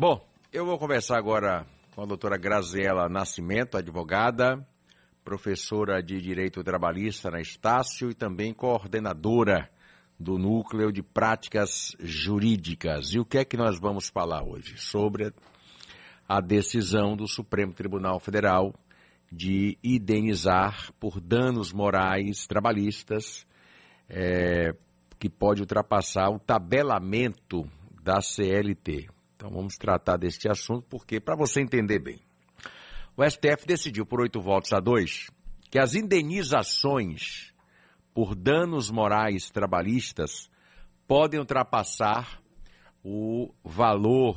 Bom, eu vou conversar agora com a doutora Graziela Nascimento, advogada, professora de Direito Trabalhista na Estácio e também coordenadora do Núcleo de Práticas Jurídicas. E o que é que nós vamos falar hoje? Sobre a decisão do Supremo Tribunal Federal de indenizar por danos morais trabalhistas é, que pode ultrapassar o tabelamento da CLT. Então vamos tratar deste assunto porque, para você entender bem, o STF decidiu por oito votos a dois que as indenizações por danos morais trabalhistas podem ultrapassar o valor,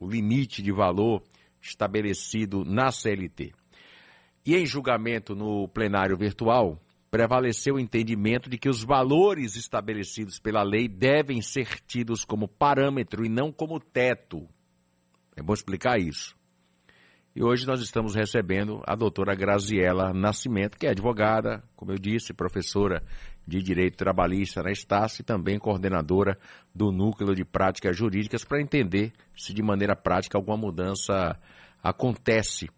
o limite de valor estabelecido na CLT. E em julgamento no plenário virtual, prevaleceu o entendimento de que os valores estabelecidos pela lei devem ser tidos como parâmetro e não como teto. É bom explicar isso. E hoje nós estamos recebendo a doutora Graziela Nascimento, que é advogada, como eu disse, professora de Direito Trabalhista na Estácio e também coordenadora do Núcleo de Práticas Jurídicas, para entender se de maneira prática alguma mudança acontece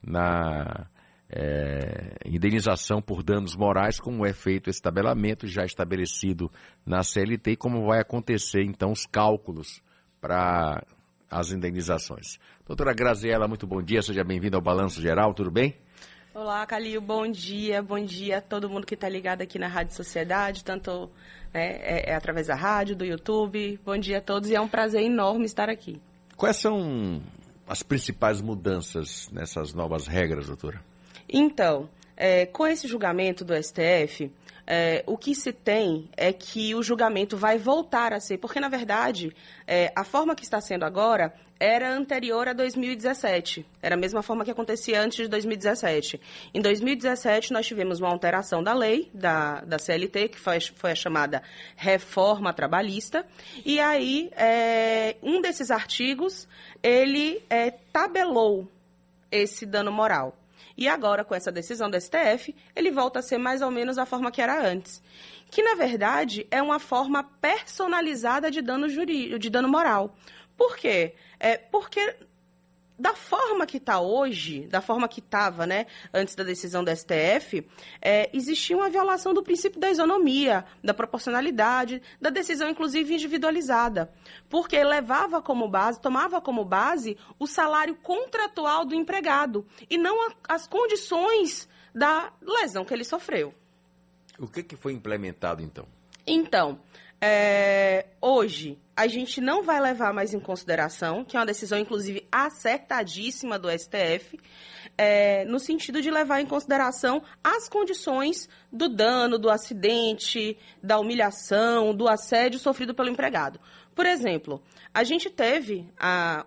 na é, indenização por danos morais, como é feito esse tabelamento já estabelecido na CLT e como vai acontecer então os cálculos para as indenizações. Doutora Graziela, muito bom dia, seja bem-vinda ao Balanço Geral, tudo bem? Olá, Calil, bom dia, bom dia a todo mundo que está ligado aqui na Rádio Sociedade, tanto né, é, é através da rádio, do YouTube. Bom dia a todos e é um prazer enorme estar aqui. Quais são as principais mudanças nessas novas regras, doutora? Então, é, com esse julgamento do STF, é, o que se tem é que o julgamento vai voltar a ser, porque na verdade é, a forma que está sendo agora era anterior a 2017, era a mesma forma que acontecia antes de 2017. Em 2017 nós tivemos uma alteração da lei da, da CLT, que foi, foi a chamada reforma trabalhista, e aí é, um desses artigos ele é, tabelou esse dano moral. E agora, com essa decisão do STF, ele volta a ser mais ou menos a forma que era antes. Que, na verdade, é uma forma personalizada de dano, jurídico, de dano moral. Por quê? É porque da forma que está hoje, da forma que estava, né, antes da decisão do STF, é, existia uma violação do princípio da isonomia, da proporcionalidade, da decisão, inclusive, individualizada. Porque levava como base, tomava como base o salário contratual do empregado e não a, as condições da lesão que ele sofreu. O que, que foi implementado, então? Então, é, hoje, a gente não vai levar mais em consideração, que é uma decisão, inclusive, acertadíssima do STF, é, no sentido de levar em consideração as condições do dano, do acidente, da humilhação, do assédio sofrido pelo empregado. Por exemplo, a gente teve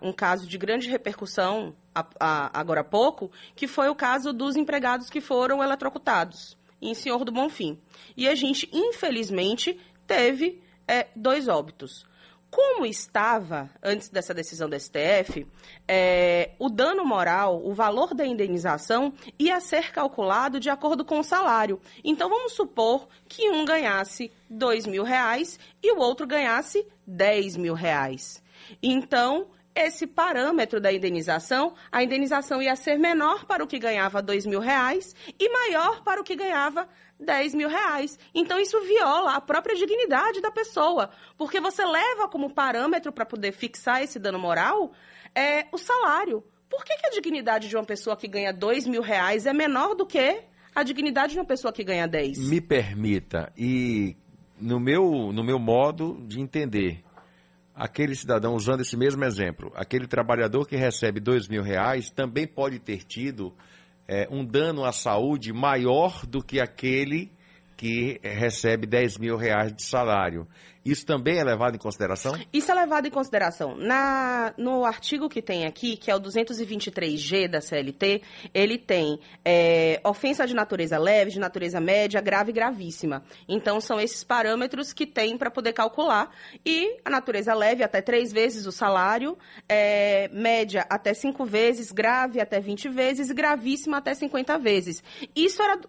um caso de grande repercussão a, a, agora há pouco, que foi o caso dos empregados que foram eletrocutados em Senhor do Bonfim. E a gente, infelizmente, teve é, dois óbitos. Como estava, antes dessa decisão do STF, é, o dano moral, o valor da indenização, ia ser calculado de acordo com o salário. Então, vamos supor que um ganhasse dois mil reais e o outro ganhasse dez mil reais. Então, esse parâmetro da indenização, a indenização ia ser menor para o que ganhava dois mil reais e maior para o que ganhava 10 mil reais. Então, isso viola a própria dignidade da pessoa, porque você leva como parâmetro para poder fixar esse dano moral é, o salário. Por que, que a dignidade de uma pessoa que ganha 2 mil reais é menor do que a dignidade de uma pessoa que ganha 10? Me permita, e no meu, no meu modo de entender, aquele cidadão, usando esse mesmo exemplo, aquele trabalhador que recebe dois mil reais também pode ter tido é, um dano à saúde maior do que aquele que recebe 10 mil reais de salário. Isso também é levado em consideração? Isso é levado em consideração. Na, no artigo que tem aqui, que é o 223G da CLT, ele tem é, ofensa de natureza leve, de natureza média, grave e gravíssima. Então, são esses parâmetros que tem para poder calcular. E a natureza leve, até três vezes o salário, é, média até cinco vezes, grave até 20 vezes e gravíssima até 50 vezes. Isso era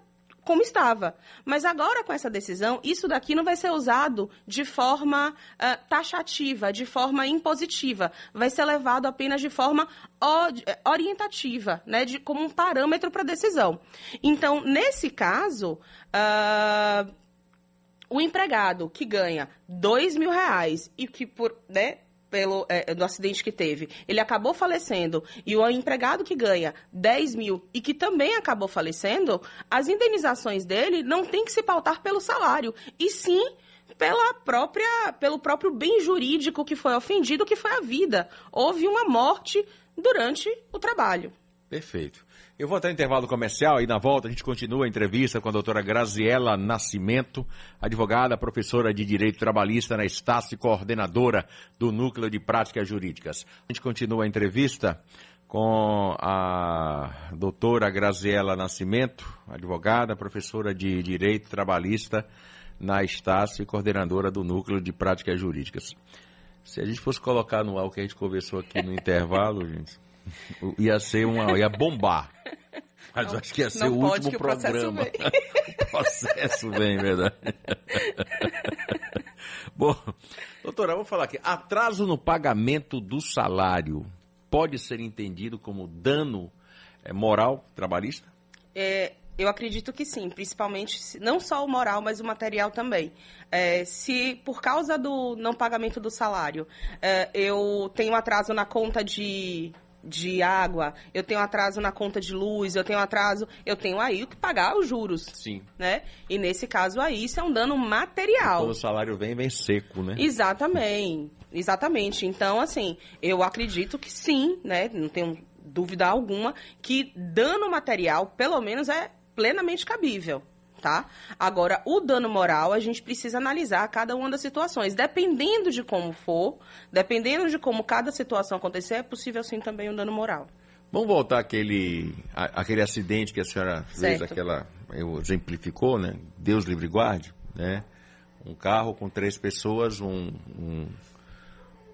como estava. Mas agora, com essa decisão, isso daqui não vai ser usado de forma uh, taxativa, de forma impositiva. Vai ser levado apenas de forma orientativa, né, de, como um parâmetro para a decisão. Então, nesse caso, uh, o empregado que ganha dois mil reais e que por, né, pelo é, do acidente que teve, ele acabou falecendo, e o empregado que ganha 10 mil e que também acabou falecendo, as indenizações dele não tem que se pautar pelo salário, e sim pela própria, pelo próprio bem jurídico que foi ofendido, que foi a vida. Houve uma morte durante o trabalho. Perfeito. Eu vou até intervalo comercial e na volta a gente continua a entrevista com a doutora Graziela Nascimento, advogada, professora de Direito Trabalhista na Estácio e coordenadora do Núcleo de Práticas Jurídicas. A gente continua a entrevista com a doutora Graziela Nascimento, advogada, professora de Direito Trabalhista na Estácio e coordenadora do Núcleo de Práticas Jurídicas. Se a gente fosse colocar no ar o que a gente conversou aqui no intervalo, gente Ia ser uma. ia bombar. Mas não, acho que ia ser o último o programa. o processo vem, verdade. Bom, doutora, vou falar aqui. Atraso no pagamento do salário pode ser entendido como dano é, moral trabalhista? É, eu acredito que sim, principalmente não só o moral, mas o material também. É, se por causa do não pagamento do salário é, eu tenho atraso na conta de de água, eu tenho atraso na conta de luz, eu tenho atraso, eu tenho aí que pagar os juros. Sim. Né? E nesse caso aí, isso é um dano material. Quando o salário vem, vem seco, né? Exatamente. Exatamente. Então, assim, eu acredito que sim, né? Não tenho dúvida alguma que dano material, pelo menos, é plenamente cabível tá? Agora, o dano moral, a gente precisa analisar cada uma das situações. Dependendo de como for, dependendo de como cada situação acontecer, é possível sim também um dano moral. Vamos voltar àquele, àquele acidente que a senhora certo. fez, aquela, exemplificou, né? Deus livre guarde, né? Um carro com três pessoas, um, um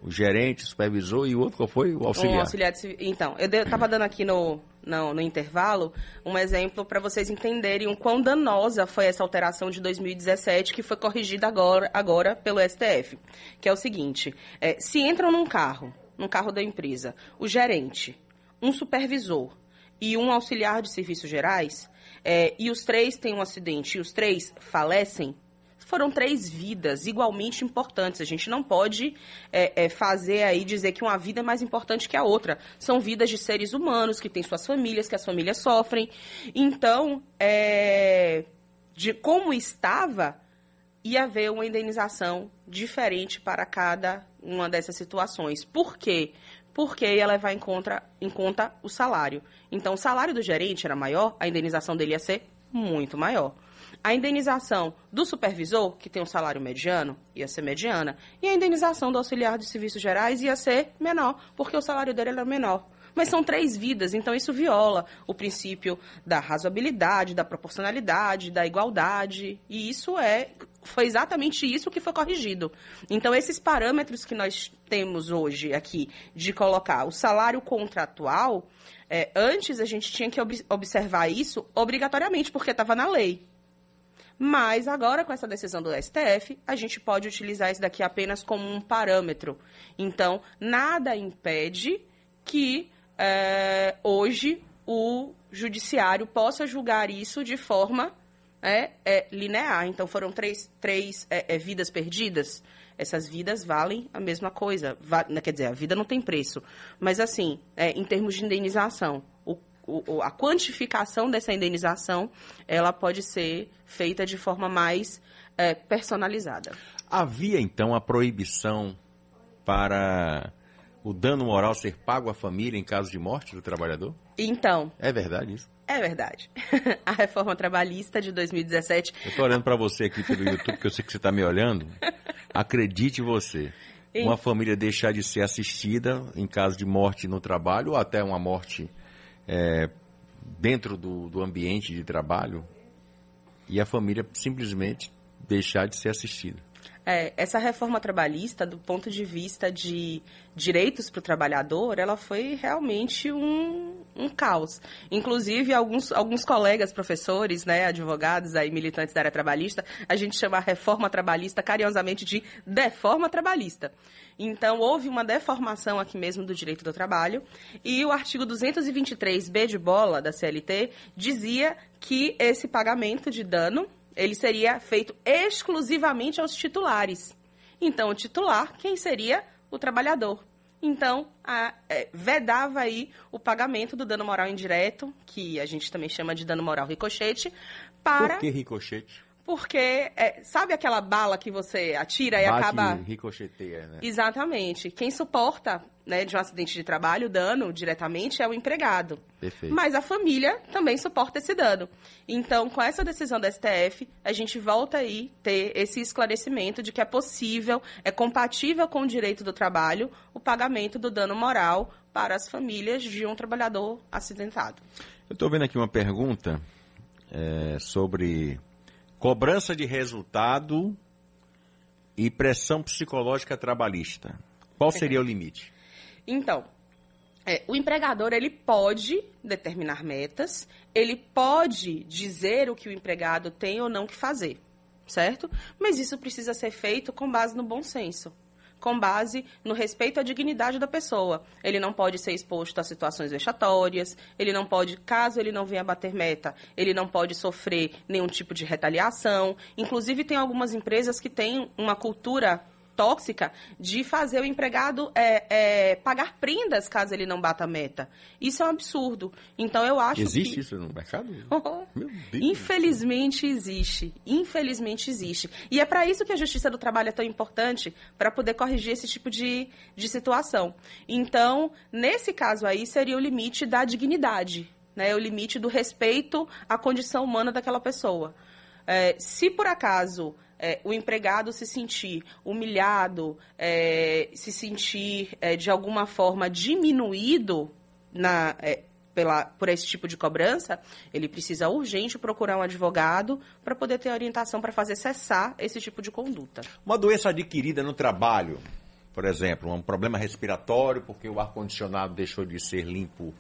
o gerente, o supervisor e o outro qual foi? O auxiliar. Um auxiliar de, então, eu estava dando aqui no, no, no intervalo um exemplo para vocês entenderem o quão danosa foi essa alteração de 2017 que foi corrigida agora, agora pelo STF. Que é o seguinte: é, se entram num carro, num carro da empresa, o gerente, um supervisor e um auxiliar de serviços gerais, é, e os três têm um acidente e os três falecem, foram três vidas igualmente importantes. A gente não pode é, é, fazer aí dizer que uma vida é mais importante que a outra. São vidas de seres humanos que têm suas famílias, que as famílias sofrem. Então, é, de como estava, ia haver uma indenização diferente para cada uma dessas situações. Por quê? Porque ia levar em conta, em conta o salário. Então, o salário do gerente era maior, a indenização dele ia ser muito maior. A indenização do supervisor, que tem um salário mediano, ia ser mediana, e a indenização do auxiliar de serviços gerais ia ser menor, porque o salário dele era menor. Mas são três vidas, então isso viola o princípio da razoabilidade, da proporcionalidade, da igualdade, e isso é foi exatamente isso que foi corrigido. Então, esses parâmetros que nós temos hoje aqui de colocar o salário contratual, é, antes a gente tinha que ob observar isso obrigatoriamente, porque estava na lei. Mas agora, com essa decisão do STF, a gente pode utilizar isso daqui apenas como um parâmetro. Então, nada impede que é, hoje o judiciário possa julgar isso de forma é, é, linear. Então, foram três, três é vidas perdidas. Essas vidas valem a mesma coisa. Va quer dizer, a vida não tem preço. Mas, assim, em termos de indenização, o a quantificação dessa indenização ela pode ser feita de forma mais é, personalizada. Havia então a proibição para o dano moral ser pago à família em caso de morte do trabalhador? Então. É verdade isso? É verdade. a reforma trabalhista de 2017. Eu estou olhando para você aqui pelo YouTube, porque eu sei que você está me olhando. Acredite você. Uma família deixar de ser assistida em caso de morte no trabalho ou até uma morte é, dentro do, do ambiente de trabalho e a família simplesmente deixar de ser assistida. É, essa reforma trabalhista, do ponto de vista de direitos para o trabalhador, ela foi realmente um, um caos. Inclusive, alguns, alguns colegas professores, né, advogados aí, militantes da área trabalhista, a gente chama a reforma trabalhista carinhosamente de deforma trabalhista. Então, houve uma deformação aqui mesmo do direito do trabalho e o artigo 223b de bola da CLT dizia que esse pagamento de dano ele seria feito exclusivamente aos titulares. Então, o titular, quem seria? O trabalhador. Então, a, é, vedava aí o pagamento do dano moral indireto, que a gente também chama de dano moral ricochete, para... Por que ricochete? Porque, é, sabe aquela bala que você atira e Bate acaba... ricocheteia, né? Exatamente. Quem suporta né, de um acidente de trabalho, o dano diretamente é o empregado. Perfeito. Mas a família também suporta esse dano. Então, com essa decisão da STF, a gente volta aí ter esse esclarecimento de que é possível, é compatível com o direito do trabalho, o pagamento do dano moral para as famílias de um trabalhador acidentado. Eu estou vendo aqui uma pergunta é, sobre cobrança de resultado e pressão psicológica trabalhista. Qual seria o limite? Então, é, o empregador ele pode determinar metas, ele pode dizer o que o empregado tem ou não que fazer, certo? Mas isso precisa ser feito com base no bom senso com base no respeito à dignidade da pessoa. Ele não pode ser exposto a situações vexatórias, ele não pode, caso ele não venha bater meta, ele não pode sofrer nenhum tipo de retaliação. Inclusive, tem algumas empresas que têm uma cultura tóxica de fazer o empregado é, é, pagar prendas caso ele não bata a meta. Isso é um absurdo. Então eu acho Existe que... isso no mercado? Meu Deus. Infelizmente existe. Infelizmente existe. E é para isso que a Justiça do Trabalho é tão importante, para poder corrigir esse tipo de, de situação. Então, nesse caso aí, seria o limite da dignidade, né? o limite do respeito à condição humana daquela pessoa. É, se por acaso é, o empregado se sentir humilhado, é, se sentir é, de alguma forma diminuído na, é, pela, por esse tipo de cobrança, ele precisa urgente procurar um advogado para poder ter orientação para fazer cessar esse tipo de conduta. Uma doença adquirida no trabalho, por exemplo, um problema respiratório porque o ar-condicionado deixou de ser limpo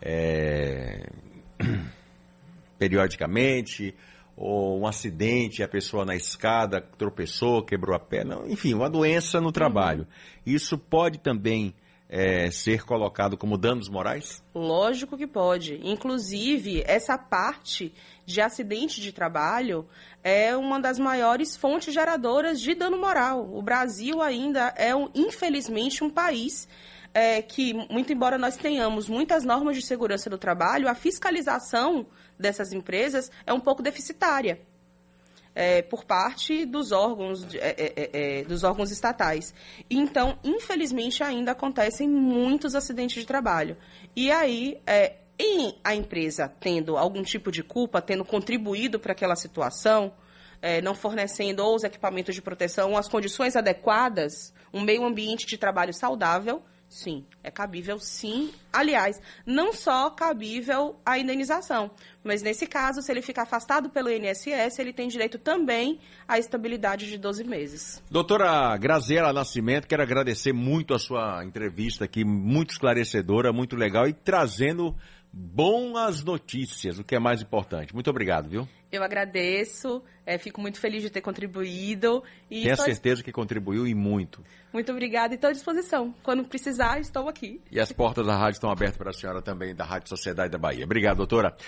é, periodicamente ou um acidente, a pessoa na escada tropeçou, quebrou a perna, enfim, uma doença no trabalho. Isso pode também é, ser colocado como danos morais? Lógico que pode. Inclusive, essa parte de acidente de trabalho é uma das maiores fontes geradoras de dano moral. O Brasil ainda é, um, infelizmente, um país é, que, muito embora nós tenhamos muitas normas de segurança do trabalho, a fiscalização dessas empresas é um pouco deficitária. É, por parte dos órgãos, é, é, é, é, dos órgãos estatais. Então, infelizmente, ainda acontecem muitos acidentes de trabalho. E aí, é, em a empresa tendo algum tipo de culpa, tendo contribuído para aquela situação, não fornecendo ou os equipamentos de proteção, ou as condições adequadas, um meio ambiente de trabalho saudável, Sim, é cabível sim. Aliás, não só cabível a indenização, mas nesse caso, se ele ficar afastado pelo INSS, ele tem direito também à estabilidade de 12 meses. Doutora Graziela Nascimento, quero agradecer muito a sua entrevista aqui, muito esclarecedora, muito legal e trazendo boas notícias, o que é mais importante. Muito obrigado, viu? Eu agradeço, é, fico muito feliz de ter contribuído. E Tenho tô... certeza que contribuiu e muito. Muito obrigada e estou à disposição. Quando precisar, estou aqui. E as portas da rádio estão abertas para a senhora também, da Rádio Sociedade da Bahia. Obrigado, doutora.